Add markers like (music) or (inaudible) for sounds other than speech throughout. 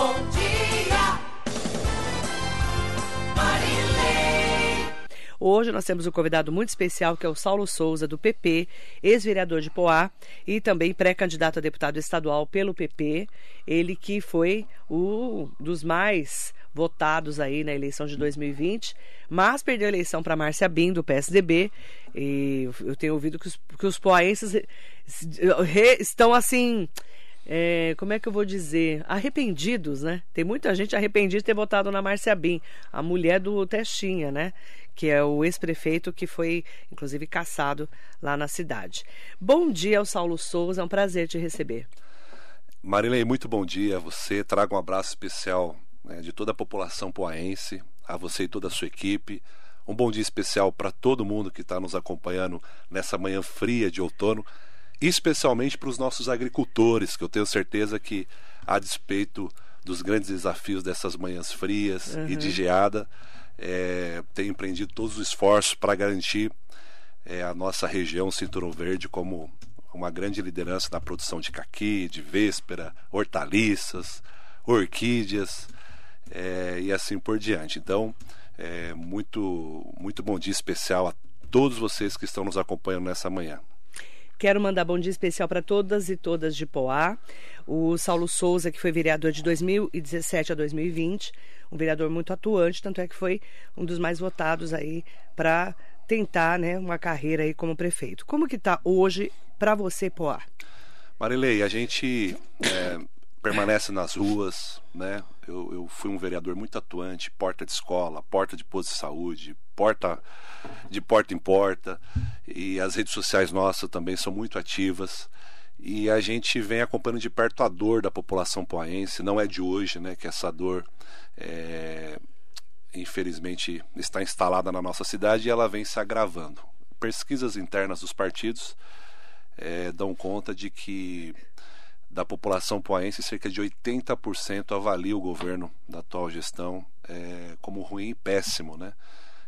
Bom dia, Marilei. Hoje nós temos um convidado muito especial que é o Saulo Souza, do PP, ex-vereador de Poá e também pré-candidato a deputado estadual pelo PP. Ele que foi um dos mais votados aí na eleição de 2020, mas perdeu a eleição para Márcia Bim, do PSDB. E eu tenho ouvido que os, que os poaenses re- estão assim. É, como é que eu vou dizer? Arrependidos, né? Tem muita gente arrependida de ter votado na Márcia Bim, a mulher do Testinha, né? Que é o ex-prefeito que foi, inclusive, caçado lá na cidade. Bom dia ao Saulo Souza, é um prazer te receber. Marilei, muito bom dia a você. Trago um abraço especial né, de toda a população poaense, a você e toda a sua equipe. Um bom dia especial para todo mundo que está nos acompanhando nessa manhã fria de outono, especialmente para os nossos agricultores, que eu tenho certeza que, a despeito dos grandes desafios dessas manhãs frias e de geada, é, tem empreendido todos os esforços para garantir é, a nossa região Cinturão Verde como uma grande liderança na produção de caqui, de véspera, hortaliças, orquídeas é, e assim por diante. Então, é, muito, muito bom dia especial a todos vocês que estão nos acompanhando nessa manhã. Quero mandar bom dia especial para todas e todas de Poá. O Saulo Souza, que foi vereador de 2017 a 2020, um vereador muito atuante, tanto é que foi um dos mais votados aí para tentar, né, uma carreira aí como prefeito. Como que tá hoje para você, Poá? Marilei, a gente é, permanece nas ruas, né? Eu, eu fui um vereador muito atuante, porta de escola, porta de posto de saúde, porta de porta em porta, e as redes sociais nossas também são muito ativas. E a gente vem acompanhando de perto a dor da população poaense, não é de hoje, né? Que essa dor é, infelizmente está instalada na nossa cidade e ela vem se agravando. Pesquisas internas dos partidos eh, dão conta de que da população poaense, cerca de 80% avalia o governo da atual gestão eh, como ruim e péssimo, né?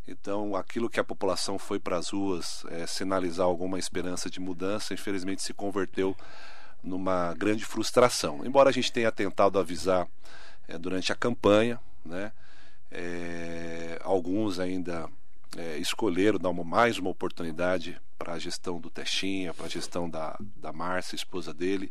Então, aquilo que a população foi para as ruas eh, sinalizar alguma esperança de mudança, infelizmente se converteu numa grande frustração. Embora a gente tenha tentado avisar eh, durante a campanha, né? É, alguns ainda é, escolheram dar uma, mais uma oportunidade para a gestão do Testinha, para a gestão da, da Márcia, esposa dele.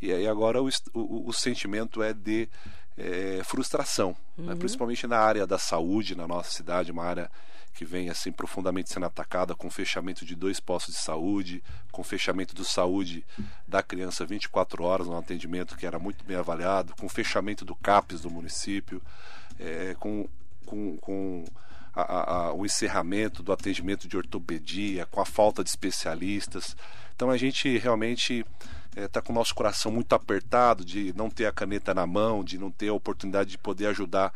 E aí agora o, o, o sentimento é de é, frustração, né? principalmente na área da saúde na nossa cidade, uma área que vem assim profundamente sendo atacada com fechamento de dois postos de saúde, com fechamento do saúde da criança 24 horas, um atendimento que era muito bem avaliado, com fechamento do CAPES do município, é, com, com, com a- a- o encerramento do atendimento de ortopedia, com a falta de especialistas. Então a gente realmente está com o nosso coração muito apertado de não ter a caneta na mão, de não ter a oportunidade de poder ajudar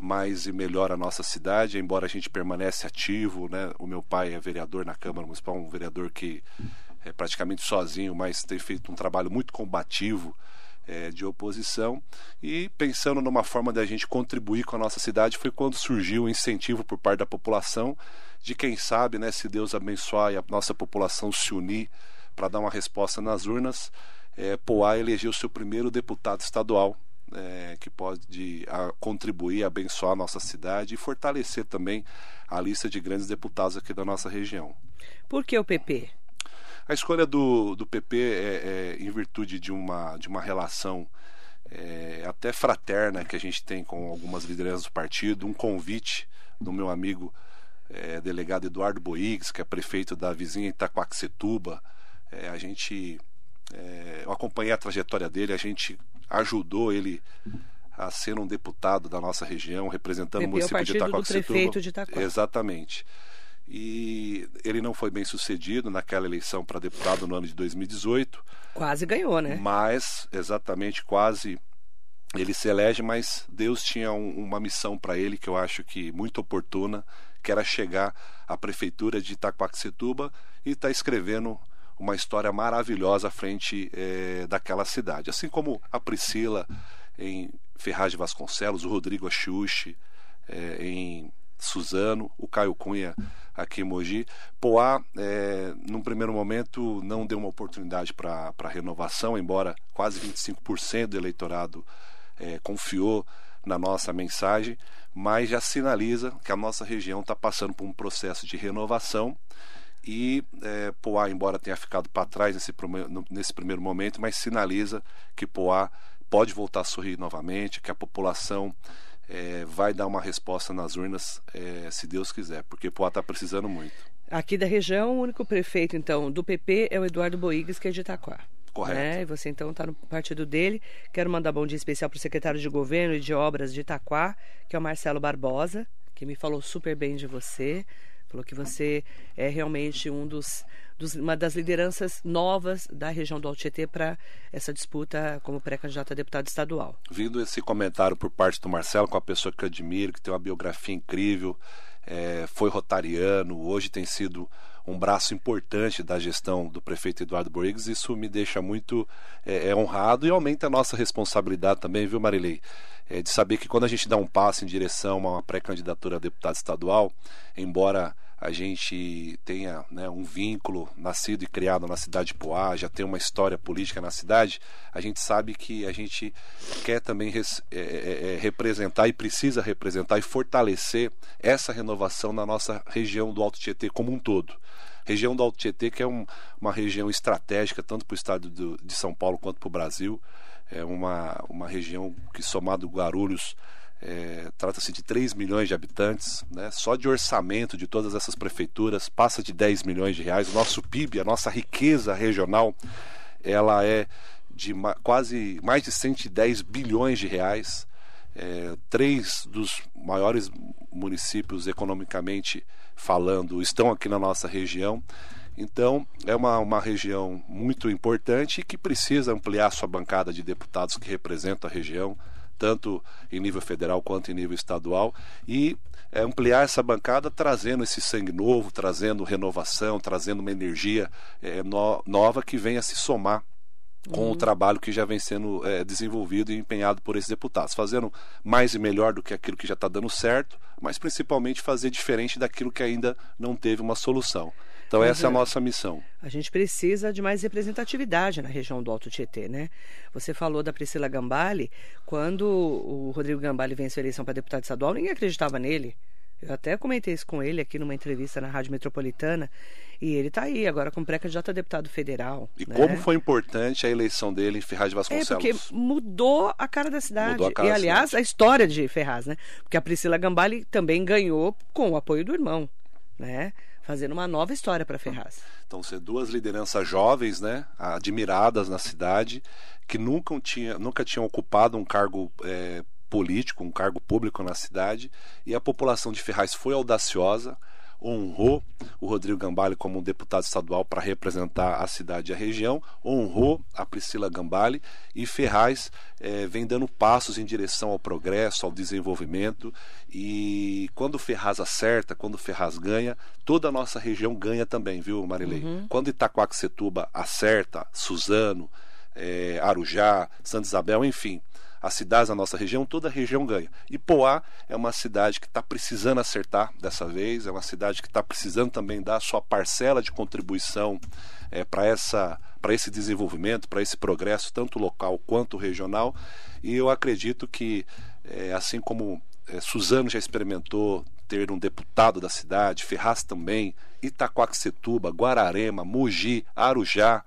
mais e melhor a nossa cidade, embora a gente permanece ativo, né? O meu pai é vereador na Câmara Municipal, um vereador que é praticamente sozinho, mas tem feito um trabalho muito combativo eh, de oposição e pensando numa forma da gente contribuir com a nossa cidade foi quando surgiu o incentivo por parte da população de quem sabe, né, se Deus abençoar e a nossa população se unir para dar uma resposta nas urnas, eh, Poá elegeu seu primeiro deputado estadual eh, que pode a, contribuir, abençoar a nossa cidade e fortalecer também a lista de grandes deputados aqui da nossa região. Por que o PP? A escolha do, do PP é, é em virtude de uma, de uma relação é, até fraterna que a gente tem com algumas lideranças do partido, um convite do meu amigo é, delegado Eduardo Boigues, que é prefeito da vizinha Itaquaquecetuba. É, a gente, é, eu acompanhei a trajetória dele, a gente ajudou ele a ser um deputado da nossa região, representando o município de Itaquaquecetuba. prefeito de Itaquá. Exatamente. E ele não foi bem sucedido naquela eleição para deputado no ano de 2018, Quase ganhou, né? mas exatamente quase ele se elege, mas Deus tinha um- uma missão para ele que eu acho que muito oportuna, que era chegar à prefeitura de Itaquaquecetuba e estar escrevendo uma história maravilhosa à frente eh, daquela cidade. Assim como a Priscila em Ferraz de Vasconcelos, o Rodrigo Achiuchi eh, em Suzano, o Caio Cunha aqui em Mogi. Poá, é, num primeiro momento, não deu uma oportunidade para renovação, embora quase 25% do eleitorado é, confiou na nossa mensagem, mas já sinaliza que a nossa região está passando por um processo de renovação e é, Poá, embora tenha ficado para trás nesse, nesse primeiro momento, mas sinaliza que Poá pode voltar a sorrir novamente, que a população é, vai dar uma resposta nas urnas, é, se Deus quiser, porque Poá está precisando muito. Aqui da região, o único prefeito, então, do PP é o Eduardo Boigues, que é de Itaquá. Correto. Né? E você, então, está no partido dele. Quero mandar bom dia especial para o secretário de Governo e de Obras de Itaquá, que é o Marcelo Barbosa, que me falou super bem de você. Falou que você é realmente um dos, dos uma das lideranças novas da região do Altietê para essa disputa como pré-candidato a deputado estadual. Vindo esse comentário por parte do Marcelo, com a pessoa que eu admiro, que tem uma biografia incrível, é, foi rotariano, hoje tem sido um braço importante da gestão do prefeito Eduardo Borges. Isso me deixa muito é, é, honrado e aumenta a nossa responsabilidade também, viu, Marilei? É, de saber que quando a gente dá um passo em direção a uma pré-candidatura a deputado estadual, embora a gente tenha né, um vínculo nascido e criado na cidade de Poá, já tem uma história política na cidade, a gente sabe que a gente quer também res, é, é, é representar e precisa representar e fortalecer essa renovação na nossa região do Alto Tietê como um todo. Região do Alto Tietê, que é um, uma região estratégica tanto para o estado do, de São Paulo quanto para o Brasil, é uma, uma região que, somado Guarulhos, é, Trata-se de 3 milhões de habitantes, né? só de orçamento de todas essas prefeituras passa de 10 milhões de reais. O nosso PIB, a nossa riqueza regional, ela é de quase mais de 110 bilhões de reais. É, três dos maiores municípios economicamente falando estão aqui na nossa região. Então, é uma, uma região muito importante e que precisa ampliar sua bancada de deputados que representam a região tanto em nível federal quanto em nível estadual, e é, ampliar essa bancada trazendo esse sangue novo, trazendo renovação, trazendo uma energia é, no, nova que venha se somar com uhum. o trabalho que já vem sendo é, desenvolvido e empenhado por esses deputados, fazendo mais e melhor do que aquilo que já está dando certo, mas principalmente fazer diferente daquilo que ainda não teve uma solução. Então Mas, essa é a nossa missão. A gente precisa de mais representatividade na região do Alto Tietê, né? Você falou da Priscila Gambale, quando o Rodrigo Gambale venceu a eleição para deputado estadual, ninguém acreditava nele. Eu até comentei isso com ele aqui numa entrevista na Rádio Metropolitana. E ele está aí, agora com pré-candidato a deputado federal. E né? como foi importante a eleição dele em Ferraz de Vasconcelos? É, porque mudou a cara da cidade. Cara e, aliás, a história de Ferraz, né? Porque a Priscila Gambale também ganhou com o apoio do irmão, né? Fazendo uma nova história para Ferraz. Então, ser duas lideranças jovens, né, admiradas na cidade, que nunca, tinha, nunca tinham ocupado um cargo é, político, um cargo público na cidade, e a população de Ferraz foi audaciosa, honrou o Rodrigo Gambale como um deputado estadual para representar a cidade e a região, honrou a Priscila Gambale e Ferraz é, vem dando passos em direção ao progresso, ao desenvolvimento e quando Ferraz acerta, quando Ferraz ganha, toda a nossa região ganha também, viu Marilei? Uhum. Quando Itaquaquecetuba acerta, Suzano, é, Arujá, Santa Isabel, enfim, as cidades da nossa região, toda a região ganha. E Poá é uma cidade que está precisando acertar dessa vez, é uma cidade que está precisando também dar sua parcela de contribuição é, para essa para esse desenvolvimento, para esse progresso, tanto local quanto regional. E eu acredito que, é, assim como é, Suzano já experimentou ter um deputado da cidade, Ferraz também, Itaquaquecetuba, Guararema, Mogi, Arujá,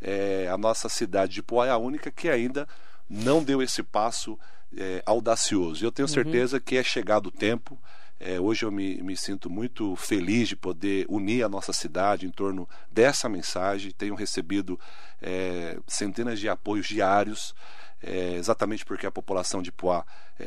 é, a nossa cidade de Poá é a única que ainda não deu esse passo é, audacioso. Eu tenho uhum. certeza que é chegado o tempo. É, hoje eu me, me, sinto muito feliz de poder unir a nossa cidade em torno dessa mensagem. Tenho recebido é, centenas de apoios diários é, exatamente porque a população de Poá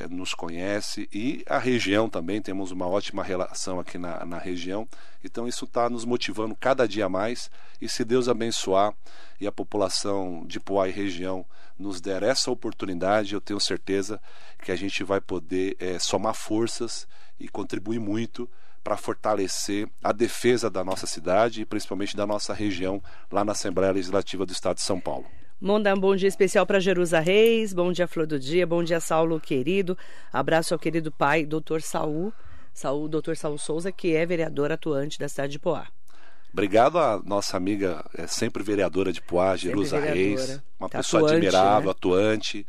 nos conhece e a região também, temos uma ótima relação aqui na, na região, então isso está nos motivando cada dia mais e se Deus abençoar e a população de Poá e região nos der essa oportunidade, eu tenho certeza que a gente vai poder é, somar forças e contribuir muito para fortalecer a defesa da nossa cidade e principalmente da nossa região lá na Assembleia Legislativa do Estado de São Paulo. Mandar um bom dia especial para Jerusa Reis, bom dia Flor do Dia, bom dia Saulo querido, abraço ao querido pai, doutor Saul, Saul, doutor Saul Souza, que é vereador atuante da cidade de Poá. Obrigado à nossa amiga, é, sempre vereadora de Poá, Jerusa Reis, uma tá pessoa atuante, admirável, né? atuante,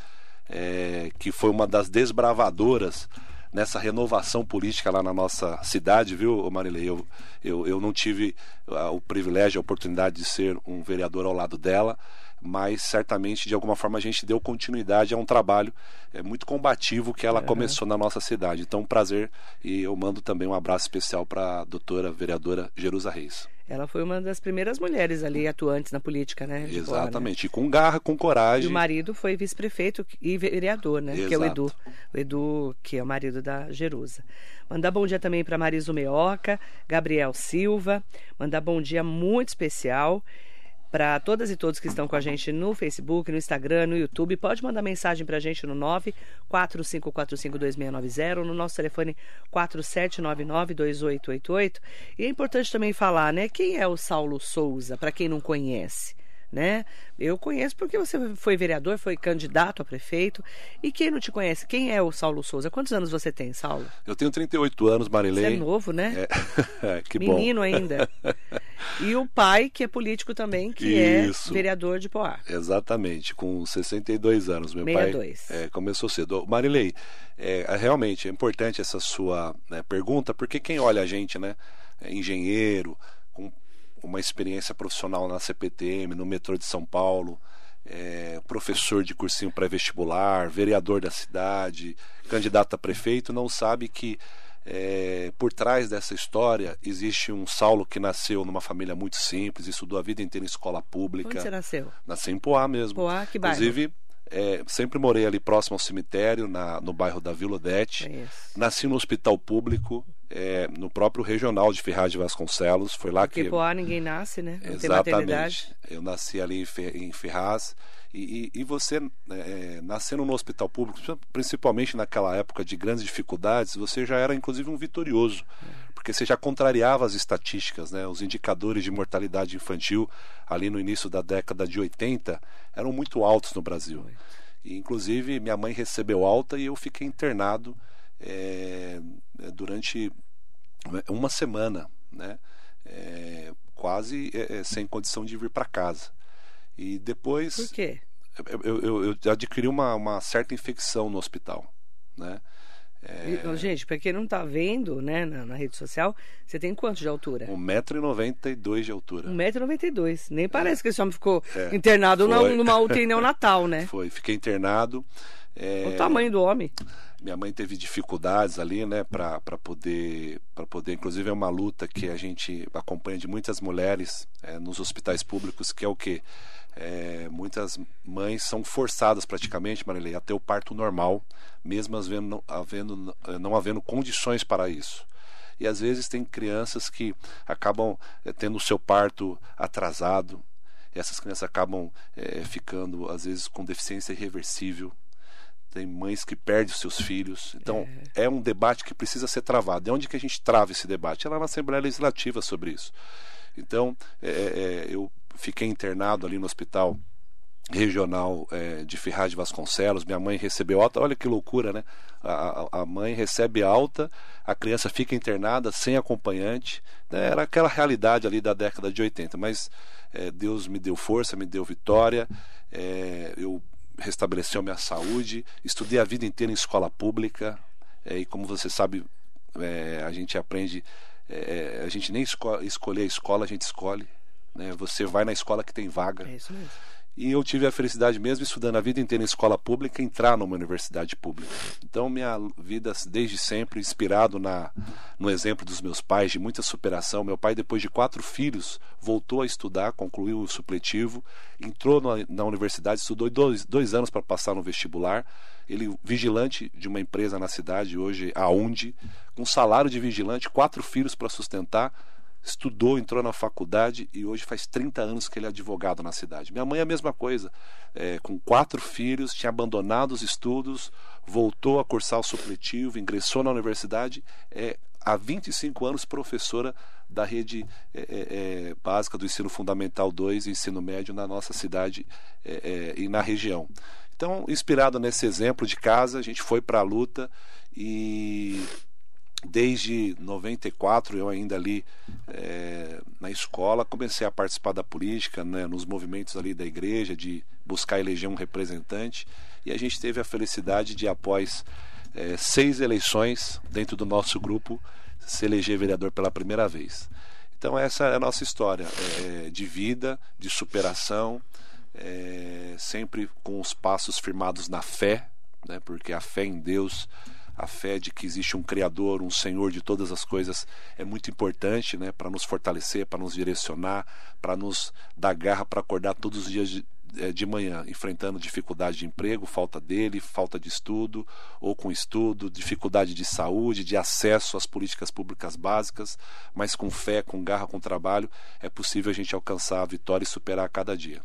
é, que foi uma das desbravadoras nessa renovação política lá na nossa cidade, viu, Marilei? Eu, eu, eu não tive ah, o privilégio, a oportunidade de ser um vereador ao lado dela, mas certamente de alguma forma a gente deu continuidade a um trabalho é, muito combativo que ela Uhum. começou na nossa cidade. Então, um prazer e eu mando também um abraço especial para a doutora vereadora Jerusa Reis. Ela foi uma das primeiras mulheres ali atuantes na política, né? né? Exatamente. E com garra, com E coragem. o marido foi vice-prefeito e vereador, né? Que é o Exato. Edu. O Edu, que é o marido da Jerusa. Mandar bom dia também para Mariso Meoca, Gabriel Silva. Mandar bom dia muito especial para todas e todos que estão com a gente no Facebook, no Instagram, no YouTube. Pode mandar mensagem para a gente no 945452690, no nosso telefone 47992888. E é importante também falar, né? Quem é o Saulo Souza, para quem não conhece? Né? Eu conheço porque você foi vereador, foi candidato a prefeito. E quem não te conhece? Quem é o Saulo Souza? Quantos anos você tem, Saulo? Eu tenho 38 anos, Marilei. Você é novo, né? É. (laughs) que bom. Menino ainda. (laughs) E o pai, que é político também, que Isso. é vereador de Poá. Exatamente, com 62 anos. Meu 62. pai é, começou cedo. Marilei, é, realmente é importante essa sua né, pergunta, porque quem olha a gente, né, é engenheiro, uma experiência profissional na CPTM, no metrô de São Paulo, é, professor de cursinho pré-vestibular, vereador da cidade, candidato a prefeito, não sabe que é, por trás dessa história existe um Saulo que nasceu numa família muito simples, estudou a vida inteira em escola pública. Onde você nasceu? Nasci em Poá mesmo. Poá, que bairro? Inclusive, é, sempre morei ali próximo ao cemitério, na, no bairro da Vila Odete. Isso. Nasci no hospital público, é, no próprio regional de Ferraz de Vasconcelos. Foi lá Porque que. Poá ninguém nasce, né? Não. Exatamente. Eu nasci ali em Fe- em Ferraz. E, e, e você, é, nascendo no hospital público, principalmente naquela época de grandes dificuldades, você já era inclusive um vitorioso, porque você já contrariava as estatísticas, né? Os indicadores de mortalidade infantil ali no início da década de 80 eram muito altos no Brasil. E, inclusive, minha mãe recebeu alta e eu fiquei internado é, durante uma semana, né? É, quase é, sem condição de vir para casa. E depois Por quê? eu, eu, eu adquiri uma, uma certa infecção no hospital, né? É, Gente, pra quem não tá vendo, né, na, na rede social, você tem quanto de altura? 1,92m de altura. 1,92m. Nem parece que esse homem ficou É. internado na- numa UTI neonatal, né? Foi, fiquei internado. é, O tamanho do homem. minha mãe teve dificuldades ali, né, para poder, para poder, inclusive é uma luta que a gente acompanha de muitas mulheres é, nos hospitais públicos, que é o que muitas mães são forçadas praticamente, Marilei, a ter o parto normal, mesmo as vendo, não, havendo, não havendo condições para isso. E às vezes tem crianças que acabam é, tendo o seu parto atrasado. Essas crianças acabam é, ficando, às vezes, com deficiência irreversível tem mães que perdem os seus filhos. Então, é. um debate que precisa ser travado. De onde que a gente trava esse debate? É lá na Assembleia Legislativa sobre isso. Então, é, é, eu fiquei internado ali no hospital regional é, de Ferraz de Vasconcelos. Minha mãe recebeu alta. Olha que loucura, né? A, a, mãe recebe alta, a criança fica internada sem acompanhante. Né? Era aquela realidade ali da década de 80. Mas é, Deus me deu força, me deu vitória. É, eu restabeleceu minha saúde, estudei a vida inteira em escola pública e como você sabe a gente aprende a gente nem esco a escola a gente escolhe né? você vai na escola que tem vaga. É isso mesmo. e eu tive a felicidade mesmo estudando a vida inteira em escola pública entrar numa universidade pública. Então minha vida desde sempre inspirado na no exemplo dos meus pais de muita superação. Meu pai depois de quatro filhos voltou a estudar concluiu o supletivo entrou na, na universidade estudou dois, dois anos para passar no vestibular. Ele vigilante de uma empresa na cidade hoje a Undi com salário de vigilante quatro filhos para sustentar estudou, entrou na faculdade e hoje faz 30 anos que ele é advogado na cidade. Minha mãe é a mesma coisa, é, com quatro filhos, tinha abandonado os estudos, voltou a cursar o supletivo, ingressou na universidade, é há 25 anos professora da rede é, é, básica do ensino fundamental 2 e ensino médio na nossa cidade é, e na região. Então, inspirado nesse exemplo de casa, a gente foi para a luta e desde 94 eu ainda ali é, na escola comecei a participar da política né, nos movimentos ali da igreja de buscar eleger um representante e a gente teve a felicidade de, após eh, seis eleições dentro do nosso grupo, se eleger vereador pela primeira vez. Então essa é a nossa história eh, de vida, de superação, sempre com os passos firmados na fé, né, porque a fé em Deus a fé de que existe um Criador, um Senhor de todas as coisas é muito importante né, para nos fortalecer, para nos direcionar, para nos dar garra para acordar todos os dias de, eh, de manhã, enfrentando dificuldade de emprego, falta dele, falta de estudo ou com estudo, dificuldade de saúde, de acesso às políticas públicas básicas, mas com fé, com garra, com trabalho, é possível a gente alcançar a vitória e superar a cada dia.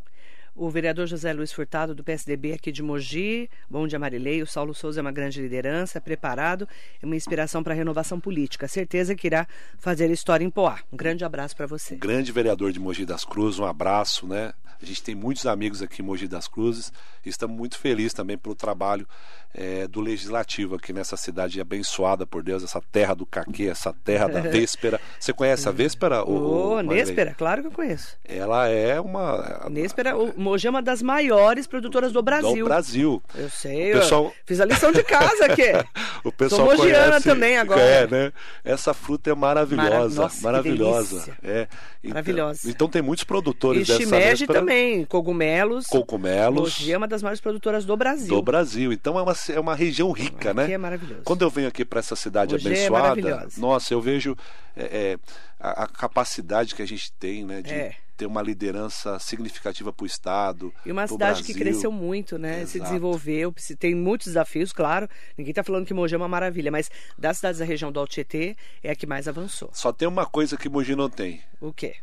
O vereador José Luiz Furtado, do PSDB aqui de Mogi, bom dia Marilei. O Saulo Souza é uma grande liderança, preparado, é uma inspiração para a renovação política. Certeza que irá fazer história em Poá. Um grande abraço para você. Grande vereador de Mogi das Cruzes, um abraço, né? A gente tem muitos amigos aqui em Mogi das Cruzes e estamos muito felizes também pelo trabalho é, do Legislativo aqui nessa cidade abençoada por Deus, essa terra do caquê, essa terra da (laughs) véspera. Você conhece a véspera? Ô, oh, Néspera, claro que eu conheço. Ela é uma... Néspera, o Mogi é uma das maiores produtoras do Brasil. Do Brasil. Eu sei, pessoal... fiz a lição de casa aqui. (laughs) o pessoal Sou mogiana conhece... também agora. É, né? Essa fruta é maravilhosa, Nossa, maravilhosa. É. Então, maravilhosa. Então tem muitos produtores e dessa shimeji também, cogumelos. Cogumelos. Mogi é uma das maiores produtoras do Brasil. Do Brasil. Então é uma, é uma região rica, aqui né? é maravilhoso. Quando eu venho aqui para essa cidade Mogi é abençoada, maravilhosa. nossa, eu vejo é, é, a, a capacidade que a gente tem, né, de É. ter uma liderança significativa para o estado. E uma cidade que Brasil. cresceu muito, né? Se Exato. desenvolveu, se- tem muitos desafios, claro. Ninguém está falando que Mogi é uma maravilha, mas das cidades da região do Alto Tietê é a que mais avançou. Só tem uma coisa que Mogi não tem: O quê?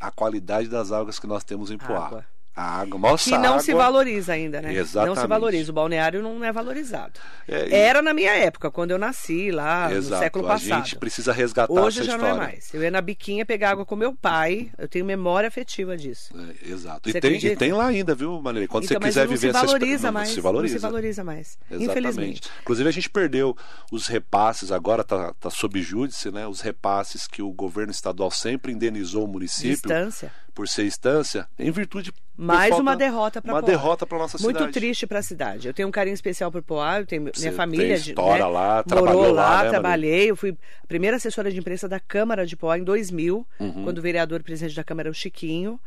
a qualidade das águas que nós temos em Poá. Água. A água, nossa Que não água. se valoriza ainda, né? Não se Exatamente. valoriza. O balneário não é valorizado. É, e- Era na minha época, quando eu nasci lá, no Exato. século A passado. gente precisa resgatar Hoje essa já história. não é mais. Eu ia na biquinha pegar água com meu pai. Eu tenho memória afetiva disso. É, exato. E tem, e tem lá ainda, viu, Maneira? Quando então, você quiser não viver essa experiência. mais. Não se valoriza. Não se valoriza mais. Exatamente. Infelizmente. Inclusive a gente perdeu os repasses, agora está tá sob júdice, né? Os repasses que o governo estadual sempre indenizou o município Distância. Por ser instância, em virtude Mais falta- uma derrota para uma Poá. derrota para nossa Muito cidade. triste para a cidade. Eu tenho um carinho especial por Poá, eu tenho Você minha família tem de história né, lá, morou trabalhou lá, lá, né, trabalhei. Eu fui a primeira assessora de imprensa da Câmara de Poá em 2000, Uhum. quando o vereador e presidente da Câmara era o Chiquinho.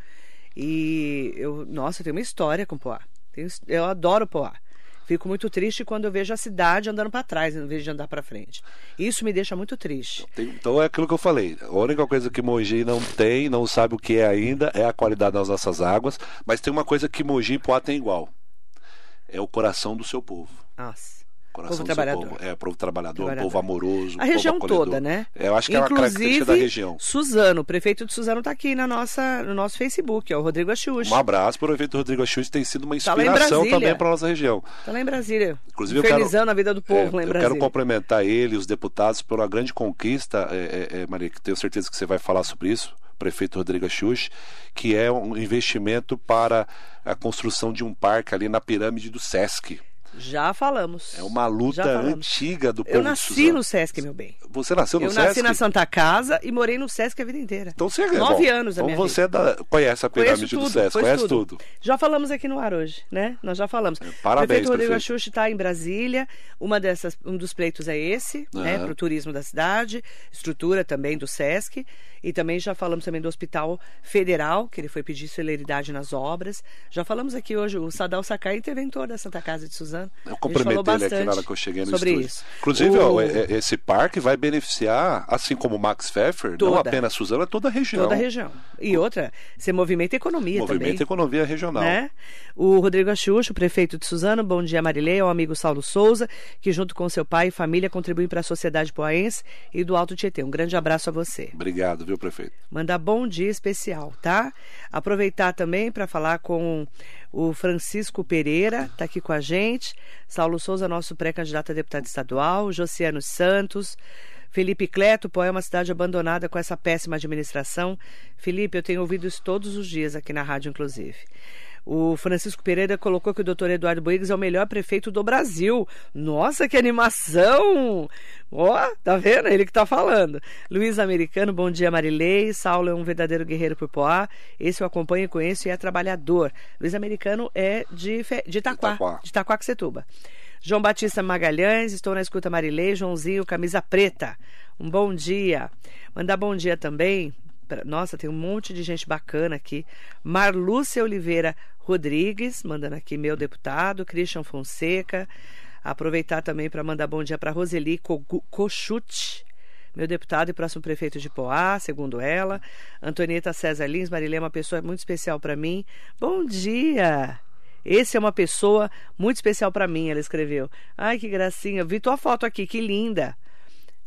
E eu, nossa, eu tenho uma história com Poá. Eu adoro Poá. Fico muito triste quando eu vejo a cidade andando para trás, em vez de andar para frente. Isso me deixa muito triste. Então é aquilo que eu falei. A única coisa que Mogi não tem, não sabe o que é ainda, é a qualidade das nossas águas. Mas tem uma coisa que Mogi e Poá tem igual. É o coração do seu povo. Nossa. Coração Povo trabalhador. povo. É, povo trabalhador, Trabalhador. povo amoroso. A região acolhedor. toda, né? É, eu acho que é uma característica da região. Suzano, o prefeito de Suzano está aqui na nossa, no nosso Facebook, é o Rodrigo Axux. Um abraço para o evento Rodrigo Axute, tem sido uma Tá inspiração Brasília. também para nossa região. Tá lá em Brasília. Inclusive, eu quero- a vida do povo É, lá em eu Brasília. quero complementar ele, os deputados, por uma grande conquista, é, é, é, Maria, que tenho certeza que você vai falar sobre isso, prefeito Rodrigo Axux, que é um investimento para a construção de um parque ali na pirâmide do Sesc. Já falamos. É uma luta antiga do povo Eu nasci no Sesc, meu bem. Você nasceu no eu Sesc? nasci na Santa Casa e morei no Sesc a vida inteira. Então você é Nove bom, anos da então minha você é da- conhece a pirâmide tudo, do Sesc, conhece tudo. Já falamos aqui no ar hoje, né? Nós já falamos. parabéns, o prefeito Rodrigo prefeito. Axux está em Brasília. Uma dessas, um dos pleitos é esse, né? Aham. Para o turismo da cidade, estrutura também do Sesc. E também já falamos também do Hospital Federal, que ele foi pedir celeridade nas obras. Já falamos aqui hoje, o Sadal Sakai, interventor da Santa Casa de Suzano. Eu A gente cumprimentei ele aqui na hora que eu cheguei no sobre estúdio. isso. Inclusive, O- ó, é- é- esse parque vai beneficiar, assim como o Max Pfeffer, não Toda. apenas Suzano, é toda a região. Toda a região. E outra, você movimenta a economia Movimento também. e economia regional. né? O Rodrigo Axuxo, prefeito de Suzano, bom dia Marilei, ao amigo Saulo Souza, que junto com seu pai e família contribuem para a sociedade poaense e do Alto Tietê. Um grande abraço a você. Obrigado, viu, prefeito? Mandar bom dia especial, tá? Aproveitar também para falar com o Francisco Pereira, tá aqui com a gente. Saulo Souza, nosso pré-candidato a deputado estadual. Josiano Santos. Felipe Cleto, Poé é uma cidade abandonada com essa péssima administração. Felipe, eu tenho ouvido isso todos os dias aqui na rádio, inclusive. O Francisco Pereira colocou que o doutor Eduardo Boigas é o melhor prefeito do Brasil. Nossa, que animação! Ó, tá vendo? Ele que tá falando. Luiz Americano, bom dia, Marilei. Saulo é um verdadeiro guerreiro por Poá. Esse eu acompanho, conheço e é trabalhador. Luiz Americano é de, Fe... de Itaquá, Itaquá. de Itaquaquecetuba. João Batista Magalhães, estou na escuta Marilei, Joãozinho, camisa preta. Um bom dia. Mandar bom dia também. Nossa, tem um monte de gente bacana aqui. Marlúcia Oliveira Rodrigues, mandando aqui meu deputado, Christian Fonseca. Aproveitar também para mandar bom dia para Roseli Cochute, meu deputado e próximo prefeito de Poá, segundo ela. Antonieta César Lins, Marilê é uma pessoa muito especial para mim. Bom dia! Esse é uma pessoa muito especial para mim, ela escreveu. Ai, que gracinha. Vi tua foto aqui, que linda.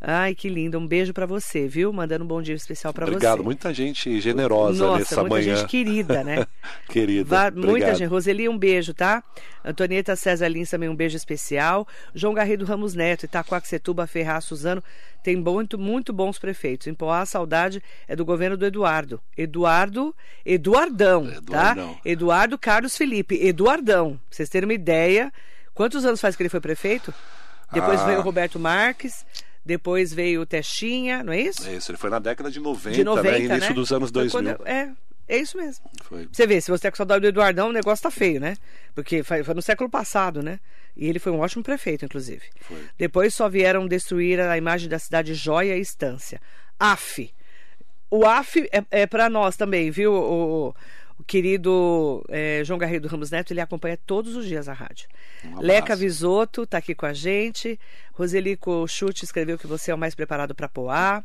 Ai, que linda. Um beijo para você, viu? Mandando um bom dia especial para você. Obrigado, muita gente generosa Nossa, nessa muita manhã. gente querida, né? (laughs) Querida. Va- muita obrigado. gente. Roseli, um beijo, tá? Antonieta César Lins também um beijo especial. João Garrido Ramos Neto, Itacoaxetuba, Ferraz, Suzano. Tem muito, muito bons prefeitos. Em Poá, a saudade é do governo do Eduardo. Eduardo, Eduardão, Eduardão. tá? Eduardo Carlos Felipe, Eduardão. Pra vocês terem uma ideia, quantos anos faz que ele foi prefeito? Depois Ah. veio o Roberto Marques, depois veio o Testinha, não é isso? É isso, ele foi na década de 90, De 90, né? Início né? dos anos Foi 2000. quando é, é isso mesmo. Foi. Você vê, se você tá com saudade do Eduardão, o negócio tá feio, né? Porque foi, foi no século passado, né? E ele foi um ótimo prefeito, inclusive. Foi. Depois só vieram destruir a imagem da cidade Joia e Estância. AF. O AF é, é para nós também, viu? O, o querido é, João Garrido Ramos Neto, ele acompanha todos os dias a rádio. Um. Leca Visoto tá aqui com a gente. Roseli Chute escreveu que você é o mais preparado para Poá.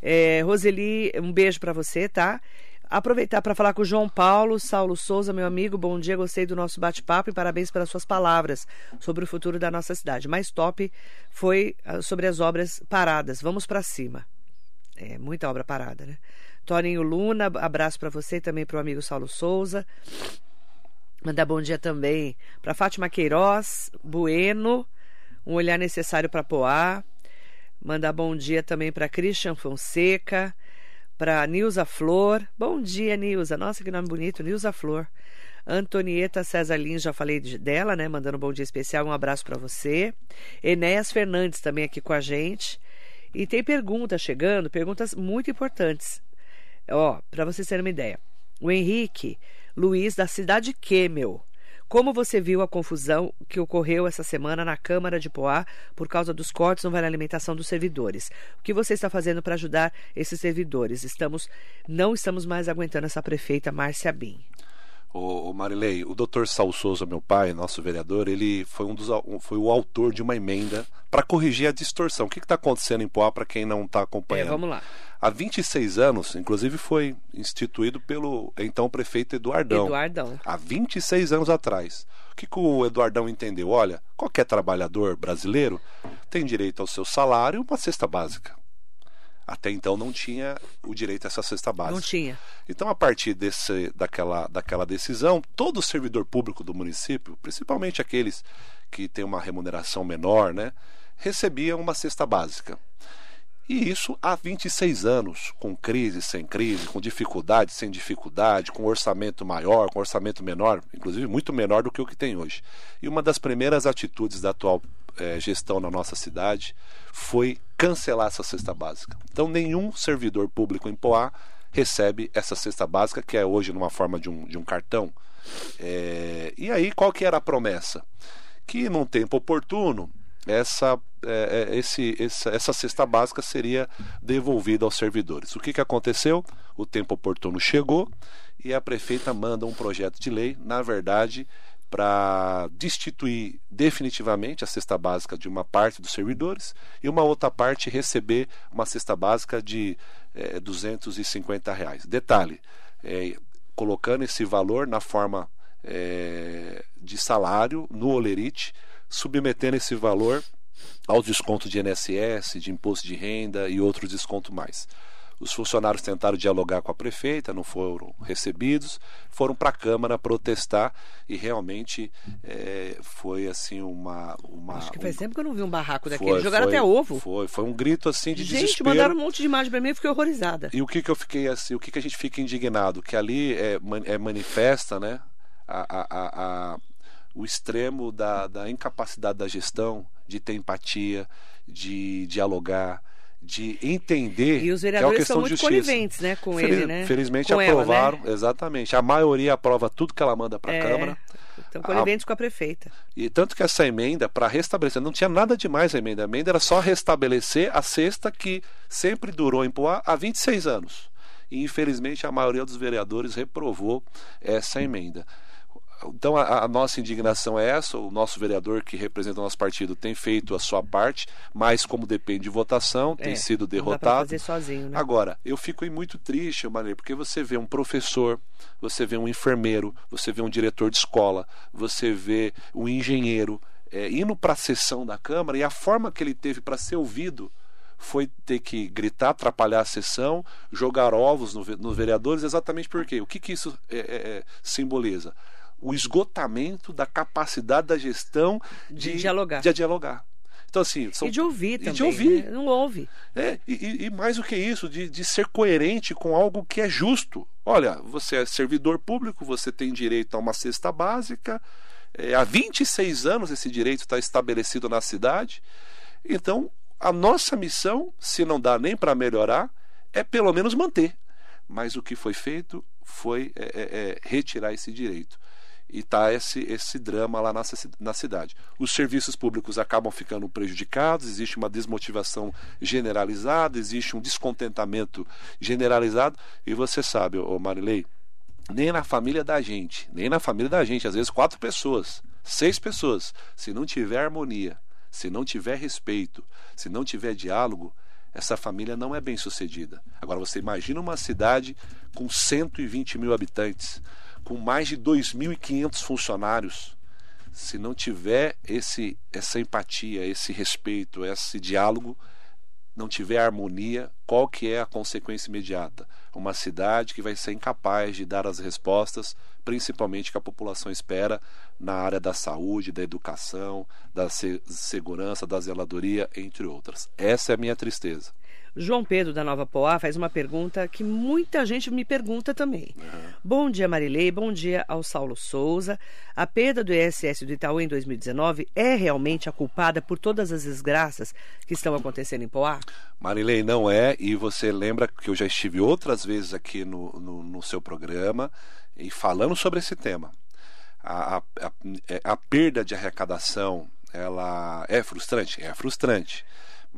É, Roseli, um beijo para você, tá? Aproveitar para falar com o João Paulo, Saulo Souza, meu amigo, bom dia, gostei do nosso bate-papo e parabéns pelas suas palavras sobre o futuro da nossa cidade. Mais top foi ah, sobre as obras paradas. Vamos para cima. É, muita obra parada, né? Toninho Luna, abraço para você e também para o amigo Saulo Souza. Mandar bom dia também para Fátima Queiroz, Bueno, um olhar necessário para Poá. Mandar bom dia também para Christian Fonseca, para Nilza Flor. Bom dia, Nilza. Nossa, que nome bonito, Nilza Flor. Antonieta César Lins, já falei de- dela, né? Mandando um bom dia especial, um abraço para você. Enéas Fernandes também aqui com a gente. E tem perguntas chegando, perguntas muito importantes. Ó, para vocês terem uma ideia. O Henrique Luiz, da cidade Quemel. Como você viu a confusão que ocorreu essa semana na Câmara de Poá por causa dos cortes no vale alimentação dos servidores? O que você está fazendo para ajudar esses servidores? Estamos, não estamos mais aguentando essa prefeita Márcia Bin. Ô, Marilei, o doutor Sal Souza, meu pai, nosso vereador, ele foi, um dos, foi o autor de uma emenda para corrigir a distorção. O que está acontecendo em Poá para quem não está É, acompanhando? vamos lá. Há 26 anos, inclusive foi instituído pelo então prefeito Eduardão. Eduardão. Há 26 anos atrás. O que, que o Eduardão entendeu? Olha, qualquer trabalhador brasileiro tem direito ao seu salário e uma cesta básica. Até então não tinha o direito a essa cesta básica. Não tinha. Então, a partir desse, daquela, daquela decisão, todo servidor público do município, principalmente aqueles que têm uma remuneração menor, né, recebia uma cesta básica. E isso há 26 anos, com crise, sem crise, com dificuldade, sem dificuldade, com orçamento maior, com orçamento menor, inclusive muito menor do que o que tem hoje. E uma das primeiras atitudes da atual eh, gestão na nossa cidade foi cancelar essa cesta básica. Então, nenhum servidor público em Poá recebe essa cesta básica, que é hoje numa forma de um, de um cartão. Eh, e aí, qual que era a promessa? Que num tempo oportuno, essa, é, é, esse, essa, essa cesta básica seria devolvida aos servidores. O que, que aconteceu? O tempo oportuno chegou e a prefeita manda um projeto de lei, na verdade, para destituir definitivamente a cesta básica de uma parte dos servidores e uma outra parte receber uma cesta básica de é, 250 reais. Detalhe, é, colocando esse valor na forma é, de salário no Olerite, submetendo esse valor aos descontos de INSS, de imposto de renda e outros descontos mais. Os funcionários tentaram dialogar com a prefeita, não foram recebidos, foram para a Câmara protestar e realmente é, foi assim uma. uma Acho que um- faz tempo que eu não vi um barraco daquele. foi, Jogaram foi- até ovo. Foi, foi um grito assim de Gente, desespero. mandaram um monte de imagem pra mim e fiquei horrorizada. E o que, que eu fiquei assim, o que, que a gente fica indignado? Que ali é, é manifesta, né? a, a, a, a o extremo da, da incapacidade da gestão de ter empatia, de dialogar, de entender E os que é vereadores são muito justiça. coniventes, né, com Feliz- ele, né? Felizmente Com ela, aprovaram, né? exatamente. A maioria aprova tudo que ela manda para a É, Câmara. Estão coniventes com a prefeita. E tanto que essa emenda, para restabelecer, não tinha nada demais a emenda. A emenda era só restabelecer a cesta que sempre durou em Poá há 26 anos. E infelizmente a maioria dos vereadores reprovou essa emenda. Então a, a nossa indignação é essa, o nosso vereador que representa o nosso partido tem feito a sua parte, mas como depende de votação, tem É, sido Não dá pra derrotado. fazer sozinho, né? Agora, eu fico muito triste, Maria, porque você vê um professor, você vê um enfermeiro, você vê um diretor de escola, você vê um engenheiro é, indo para a sessão da Câmara e a forma que ele teve para ser ouvido foi ter que gritar, atrapalhar a sessão, jogar ovos no nos vereadores, exatamente porque o que, que isso é, é, é, simboliza? O esgotamento da capacidade da gestão De de, dialogar. de dialogar. Então, assim, são E de ouvir e também. de ouvir. né? Não ouve. é, e, e- e mais do que isso, de, de ser coerente com algo que é justo. Olha, você é servidor público, você tem direito a uma cesta básica. é, há 26 anos esse direito está estabelecido na cidade. Então, a nossa missão, se não dá nem para melhorar, é pelo menos manter. Mas o que foi feito foi é, é, é, retirar esse direito. E tá esse, esse drama lá na, na cidade. Os serviços públicos acabam ficando prejudicados, existe uma desmotivação generalizada, existe um descontentamento generalizado. E você sabe, ô Marilei, nem na família da gente, nem na família da gente, às vezes quatro pessoas, seis pessoas, se não tiver harmonia, se não tiver respeito, se não tiver diálogo, essa família não é bem sucedida. Agora você imagina uma cidade com 120 mil habitantes, com mais de 2.500 funcionários. Se não tiver esse, essa empatia, esse respeito, esse diálogo, não tiver harmonia, qual que é a consequência imediata? Uma cidade que vai ser incapaz de dar as respostas, principalmente que a população espera na área da saúde, da educação, da se- segurança, da zeladoria, entre outras. Essa é a minha tristeza. João Pedro da Nova Poá faz uma pergunta que muita gente me pergunta também. Bom dia, Marilei. Bom dia ao Saulo Souza. A perda do ISS do Itaú em 2019 é realmente a culpada por todas as desgraças que estão acontecendo em Poá? Marilei não é, e você lembra que eu já estive outras vezes aqui no, no, no seu programa e falando sobre esse tema. A, a, a, é, a perda de arrecadação ela é frustrante? É frustrante.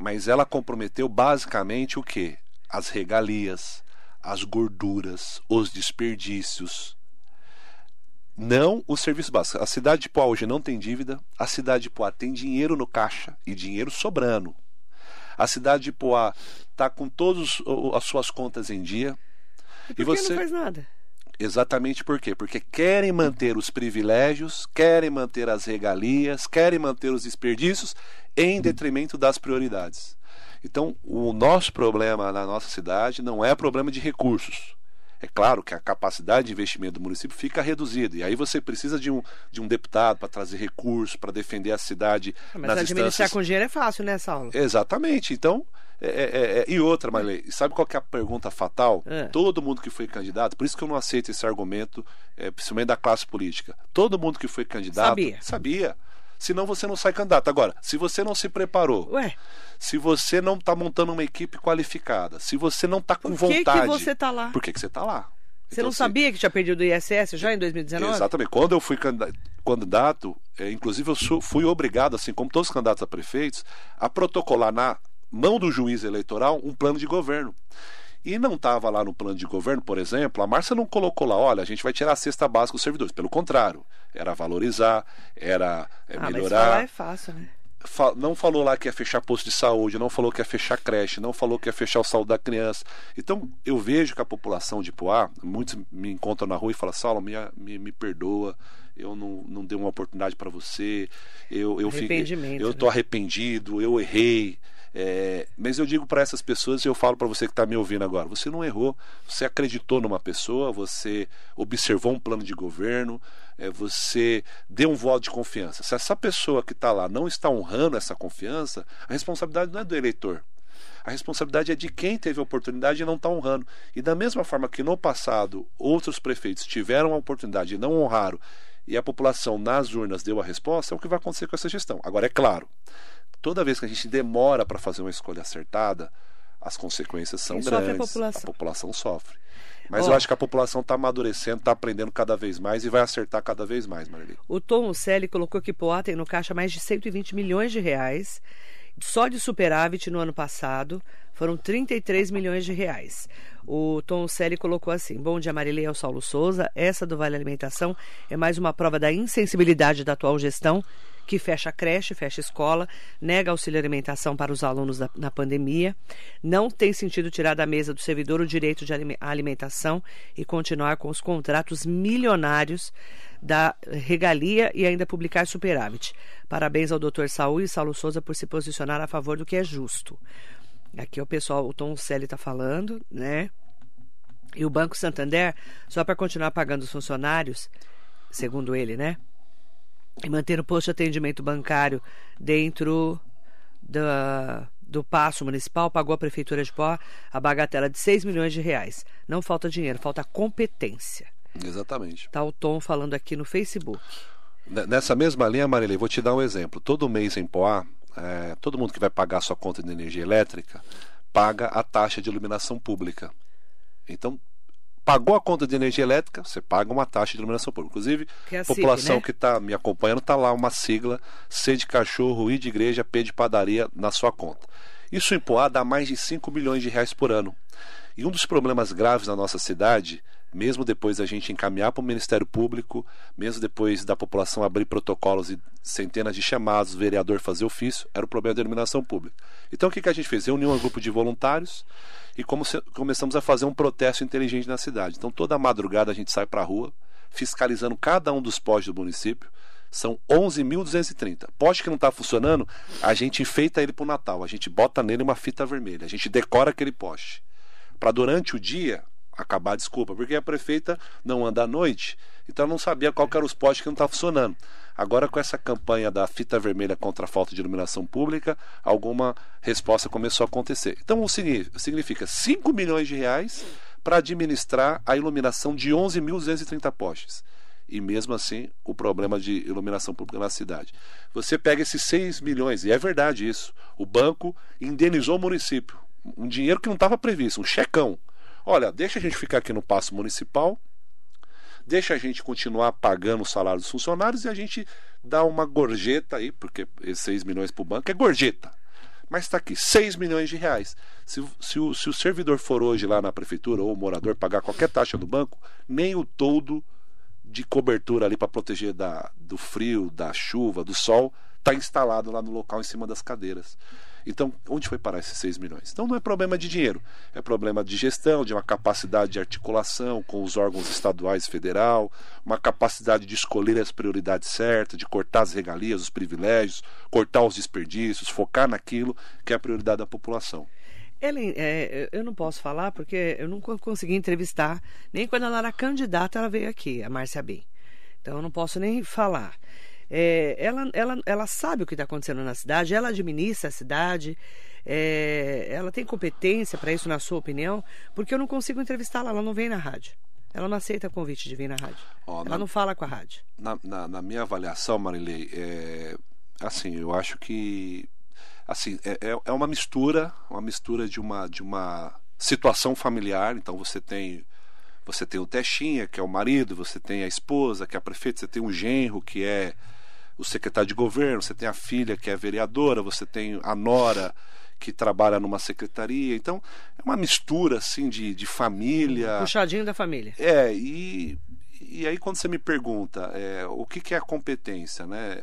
Mas ela comprometeu basicamente o que? As regalias, as gorduras, os desperdícios. Não o serviço básico. A cidade de Poá hoje não tem dívida, a cidade de Poá tem dinheiro no caixa e dinheiro sobrando. A cidade de Poá está com todas as suas contas em dia. E por E que você- não faz nada? Exatamente por quê? Porque querem manter os privilégios, querem manter as regalias, querem manter os desperdícios em detrimento das prioridades. Então, o nosso problema na nossa cidade não é problema de recursos. É claro que a capacidade de investimento do município fica reduzida. E aí você precisa de um, de um deputado para trazer recursos, para defender a cidade Ah, Mas nas administrar instâncias. com dinheiro é fácil, né, Saulo? Exatamente. Então, é, é, é, e outra, Marley, sabe qual que é a pergunta fatal? É. Todo mundo que foi candidato, por isso que eu não aceito esse argumento, é, principalmente da classe política. Todo mundo que foi candidato Sabia. sabia. Senão você não sai candidato. Agora, se você não se preparou, Ué, se você não está montando uma equipe qualificada, se você não está com por que, vontade. que você tá lá? Por que, que você está lá? Você Então, não se- sabia que tinha perdido o ISS já em 2019? Exatamente. Quando eu fui candida- candidato, é, inclusive eu sou- fui obrigado, assim como todos os candidatos a prefeitos, a protocolar na mão do juiz eleitoral um plano de governo. E não estava lá no plano de governo, por exemplo, a Márcia não colocou lá, olha, a gente vai tirar a cesta básica dos servidores. Pelo contrário, era valorizar, era é, ah, mas melhorar falar é fácil, né? não falou lá que ia fechar posto de saúde, não falou que ia fechar creche, não falou que ia fechar o saúde da criança. Então, eu vejo que a população de Poá, muitos me encontram na rua e falam, Saulo, me, me, me perdoa, eu não, não dei uma oportunidade para você, eu, eu fiquei, eu tô né? arrependido, eu errei. É, mas eu digo para essas pessoas e eu falo para você que está me ouvindo agora: você não errou, você acreditou numa pessoa, você observou um plano de governo, é, você deu um voto de confiança. Se essa pessoa que está lá não está honrando essa confiança, a responsabilidade não é do eleitor. A responsabilidade é de quem teve a oportunidade e não está honrando. E da mesma forma que no passado outros prefeitos tiveram a oportunidade e não honraram e a população nas urnas deu a resposta, é o que vai acontecer com essa gestão. Agora, é claro, toda vez que a gente demora para fazer uma escolha acertada, as consequências são Quem grandes. a população. A população sofre. Mas eu acho que a população está amadurecendo, está aprendendo cada vez mais e vai acertar cada vez mais, Marili. O Tom Ucelli colocou que Poá tem no caixa mais de 120 milhões de reais. Só de superávit no ano passado foram 33 milhões de reais. O Tom Ucelli colocou assim: Bom dia, Marilei ao Saulo Souza. Essa do Vale Alimentação é mais uma prova da insensibilidade da atual gestão, que fecha creche, fecha escola, nega auxílio alimentação para os alunos da- na pandemia. Não tem sentido tirar da mesa do servidor o direito de alimentação e continuar com os contratos milionários da regalia e ainda publicar superávit. Parabéns ao Dr. Saúl e Saulo Souza por se posicionar a favor do que é justo. Aqui é o pessoal, o Tom Celli está falando, né? E o Banco Santander, só para continuar pagando os funcionários, segundo ele, né? E manter o posto de atendimento bancário dentro da, do passo municipal, pagou a Prefeitura de Pó a bagatela de 6 milhões de reais. Não falta dinheiro, falta competência. Exatamente. Tá o Tom falando aqui no Facebook. Nessa mesma linha, Marilei, vou te dar um exemplo. Todo mês em Poá, é, todo mundo que vai pagar sua conta de energia elétrica paga a taxa de iluminação pública. Então, pagou a conta de energia elétrica, você paga uma taxa de iluminação pública. Inclusive, Que é a população né? que está me acompanhando está lá uma sigla C de cachorro, I de igreja, P de padaria na sua conta. Isso em Poá dá mais de 5 milhões de reais por ano. E um dos problemas graves na nossa cidade, mesmo depois da gente encaminhar para o Ministério Público, mesmo depois da população abrir protocolos e centenas de chamados, o vereador fazer ofício, era o problema da iluminação pública. Então o que, que a gente fez? Reuniu um grupo de voluntários e como se- começamos a fazer um protesto inteligente na cidade. Então toda madrugada a gente sai para a rua, fiscalizando cada um dos postes do município. São 11.230. Poste que não está funcionando, a gente enfeita ele para o Natal. A gente bota nele uma fita vermelha. A gente decora aquele poste para durante o dia acabar desculpa, porque a prefeita não anda à noite, então não sabia qual eram os postes que não estavam funcionando. Agora, com essa campanha da fita vermelha contra a falta de iluminação pública, alguma resposta começou a acontecer. Então, o signi- significa 5 milhões de reais para administrar a iluminação de 11.230 postes. E mesmo assim, o problema de iluminação pública na cidade. Você pega esses 6 milhões, e é verdade isso, o banco indenizou o município. Um dinheiro que não estava previsto, um checão. Olha, deixa a gente ficar aqui no passo municipal, deixa a gente continuar pagando o salário dos funcionários e a gente dá uma gorjeta aí, porque esses 6 milhões para o banco é gorjeta. Mas está aqui, 6 milhões de reais. Se, se o, se o servidor for hoje lá na prefeitura ou o morador pagar qualquer taxa do banco, nem o todo de cobertura ali para proteger da, do frio, da chuva, do sol, está instalado lá no local em cima das cadeiras. Então, onde foi parar esses 6 milhões? Então não é problema de dinheiro, é problema de gestão, de uma capacidade de articulação com os órgãos estaduais e federal, uma capacidade de escolher as prioridades certas, de cortar as regalias, os privilégios, cortar os desperdícios, focar naquilo que é a prioridade da população. Ellen, é, eu não posso falar porque eu não co- consegui entrevistar, nem quando ela era candidata, ela veio aqui, a Márcia Bem. Então eu não posso nem falar. É, ela, ela, ela sabe o que está acontecendo na cidade, ela administra a cidade, é, ela tem competência para isso, na sua opinião, porque eu não consigo entrevistá-la, ela não vem na rádio. Ela não aceita convite de vir na rádio. Ó, ela na- não fala com a rádio. na, na, na minha avaliação, Marilei, é, assim, eu acho que assim, é, é- é uma mistura, uma mistura de uma, de uma situação familiar. Então você tem você tem o Testinha, que é o marido, você tem a esposa, que é a prefeita, você tem o genro, que é o secretário de governo, você tem a filha, que é vereadora, você tem a nora, que trabalha numa secretaria. Então, é uma mistura assim de, de família. Puxadinho da família. É, e, e aí quando você me pergunta é, o que, que é a competência, né?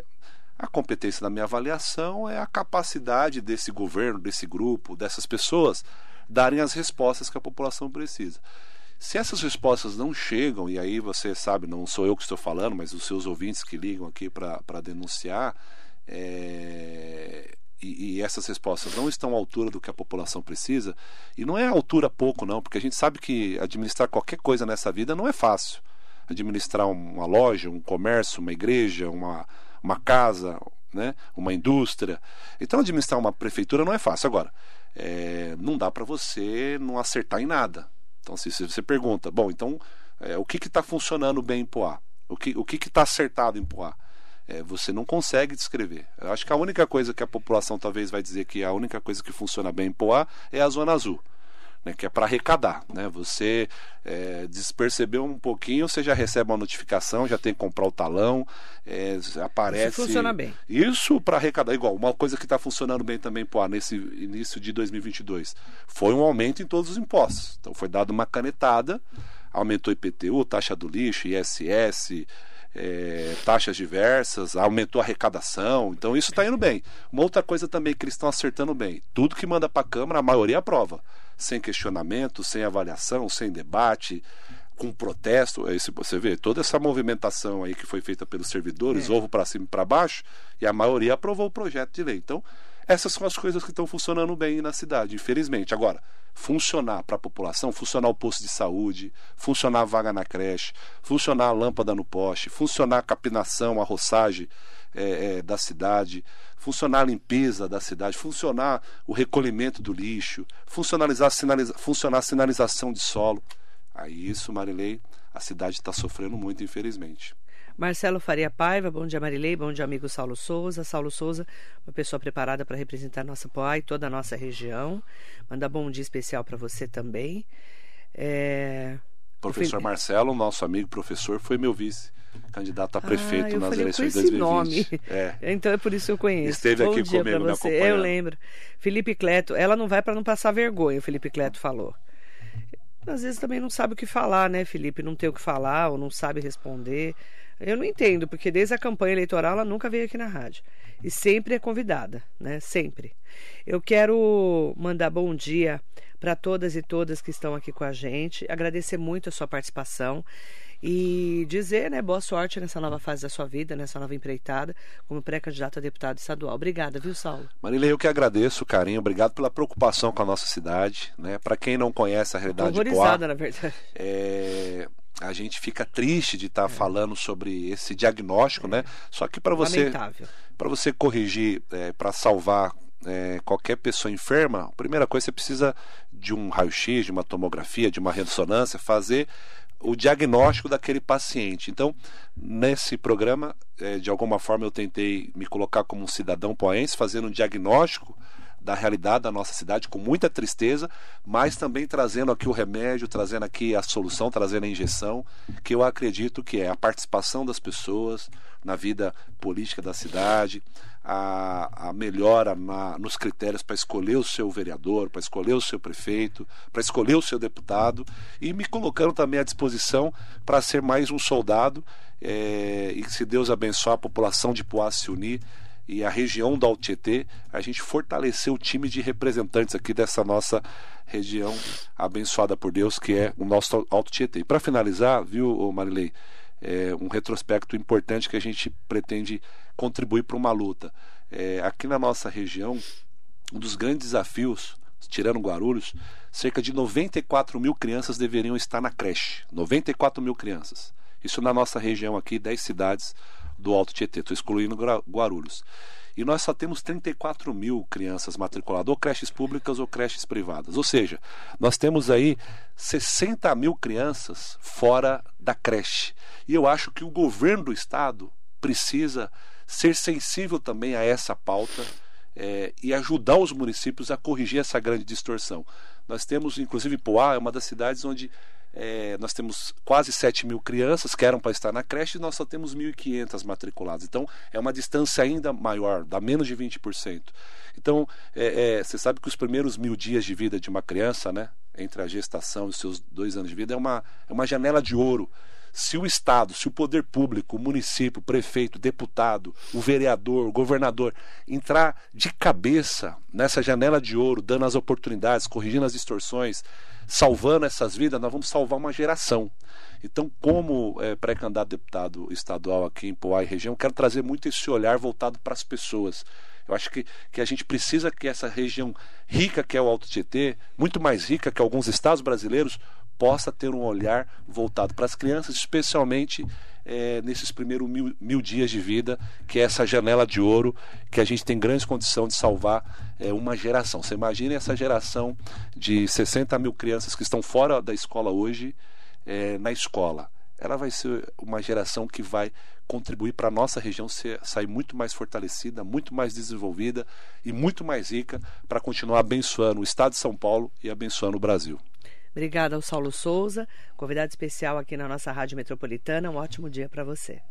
A competência na minha avaliação é a capacidade desse governo, desse grupo, dessas pessoas darem as respostas que a população precisa. Se essas respostas não chegam, e aí você sabe, não sou eu que estou falando, mas os seus ouvintes que ligam aqui para denunciar, é, e, e essas respostas não estão à altura do que a população precisa, e não é à altura pouco, não, porque a gente sabe que administrar qualquer coisa nessa vida não é fácil. Administrar uma loja, um comércio, uma igreja, uma, uma casa, né? uma indústria. Então, administrar uma prefeitura não é fácil. Agora, é, não dá para você não acertar em nada. Então, se, você pergunta, bom, então, é, o que está funcionando bem em Poá? O que o está acertado em Poá? É, você não consegue descrever. Eu acho que a única coisa que a população talvez vai dizer que a única coisa que funciona bem em Poá é a Zona Azul né, que é para arrecadar. Né? Você é, despercebeu um pouquinho, você já recebe uma notificação, já tem que comprar o talão, é, aparece. Isso funciona bem. Isso para arrecadar, igual, uma coisa que está funcionando bem também pô, nesse início de 2022 foi um aumento em todos os impostos. Então foi dado uma canetada, aumentou IPTU, taxa do lixo, ISS. É, taxas diversas, aumentou a arrecadação, então isso está indo bem. Uma outra coisa também que eles estão acertando bem: tudo que manda para a Câmara, a maioria aprova sem questionamento, sem avaliação, sem debate, com protesto. Aí, se você vê toda essa movimentação aí que foi feita pelos servidores, é. ovo para cima e para baixo, e a maioria aprovou o projeto de lei. Então, essas são as coisas que estão funcionando bem na cidade, infelizmente. Agora, funcionar para a população, funcionar o posto de saúde, funcionar a vaga na creche, funcionar a lâmpada no poste, funcionar a capinação, a roçagem é, é, da cidade, funcionar a limpeza da cidade, funcionar o recolhimento do lixo, funcionalizar, sinaliza, funcionar a sinalização de solo. Aí isso, Marilei, a cidade está sofrendo muito, infelizmente. Marcelo Faria Paiva, bom dia Marilei, bom dia amigo Saulo Souza. Saulo Souza, uma pessoa preparada para representar nossa Poá e toda a nossa região. Manda bom dia especial para você também. É... Professor Marcelo, nosso amigo professor, foi meu vice candidato a prefeito ah, nas eleições de 2020. Nome. É. Então é por isso que eu conheço. Esteve Bom aqui dia comigo me você. acompanhando. Eu lembro. Felipe Cleto, ela não vai para não passar vergonha, o Felipe Cleto falou. Às vezes também não sabe o que falar, né, Felipe? Não tem o que falar ou não sabe responder. Eu não entendo, porque desde a campanha eleitoral ela nunca veio aqui na rádio. E sempre é convidada, né? Sempre. Eu quero mandar bom dia para todas e todas que estão aqui com a gente, agradecer muito a sua participação e dizer, né, boa sorte nessa nova fase da sua vida, nessa nova empreitada, como pré-candidato a deputado estadual. Obrigada, viu, Saulo? Marília, eu que agradeço o carinho, obrigado pela preocupação com a nossa cidade, né? Para quem não conhece a realidade de Poá, na verdade. É, a gente fica triste de estar tá é. falando sobre esse diagnóstico, né? Só que para você para você corrigir, é, para salvar é, qualquer pessoa enferma, a primeira coisa você precisa de um raio-x, de uma tomografia, de uma ressonância, fazer o diagnóstico daquele paciente. Então, nesse programa, é, de alguma forma eu tentei me colocar como um cidadão poense, fazendo um diagnóstico da realidade da nossa cidade com muita tristeza, mas também trazendo aqui o remédio, trazendo aqui a solução, trazendo a injeção, que eu acredito que é a participação das pessoas na vida política da cidade, a, a melhora na, nos critérios para escolher o seu vereador, para escolher o seu prefeito, para escolher o seu deputado e me colocando também à disposição para ser mais um soldado é, e se Deus abençoar a população de Poá se unir e a região do Alto Tietê, a gente fortaleceu o time de representantes aqui dessa nossa região abençoada por Deus, que é o nosso Alto Tietê. E para finalizar, viu, Marilei, é um retrospecto importante que a gente pretende contribuir para uma luta. É, aqui na nossa região, um dos grandes desafios, tirando Guarulhos, cerca de 94 mil crianças deveriam estar na creche. 94 mil crianças. Isso na nossa região aqui, 10 cidades do Alto Tietê, estou excluindo Guarulhos. E nós só temos 34 mil crianças matriculadas, ou creches públicas ou creches privadas. Ou seja, nós temos aí 60 mil crianças fora da creche. E eu acho que o governo do estado precisa ser sensível também a essa pauta é, e ajudar os municípios a corrigir essa grande distorção. Nós temos, inclusive, Poá é uma das cidades onde é, nós temos quase 7 mil crianças que eram para estar na creche e nós só temos 1.500 matriculadas. Então, é uma distância ainda maior, dá menos de 20%. Então, é, é, você sabe que os primeiros mil dias de vida de uma criança, né, entre a gestação e os seus dois anos de vida, é uma, é uma janela de ouro se o Estado, se o poder público, o município, o prefeito, o deputado, o vereador, o governador entrar de cabeça nessa janela de ouro, dando as oportunidades, corrigindo as distorções, salvando essas vidas, nós vamos salvar uma geração. Então, como é, pré-candidato deputado estadual aqui em Poá e região, quero trazer muito esse olhar voltado para as pessoas. Eu acho que, que a gente precisa que essa região rica que é o Alto Tietê, muito mais rica que alguns estados brasileiros, possa ter um olhar voltado para as crianças, especialmente é, nesses primeiros mil, mil, dias de vida, que é essa janela de ouro, que a gente tem grande condição de salvar é, uma geração. Você imagina essa geração de 60 mil crianças que estão fora da escola hoje, é, na escola. Ela vai ser uma geração que vai contribuir para a nossa região ser, sair muito mais fortalecida, muito mais desenvolvida e muito mais rica para continuar abençoando o Estado de São Paulo e abençoando o Brasil. Obrigada ao Saulo Souza, convidado especial aqui na nossa Rádio Metropolitana. Um ótimo dia para você.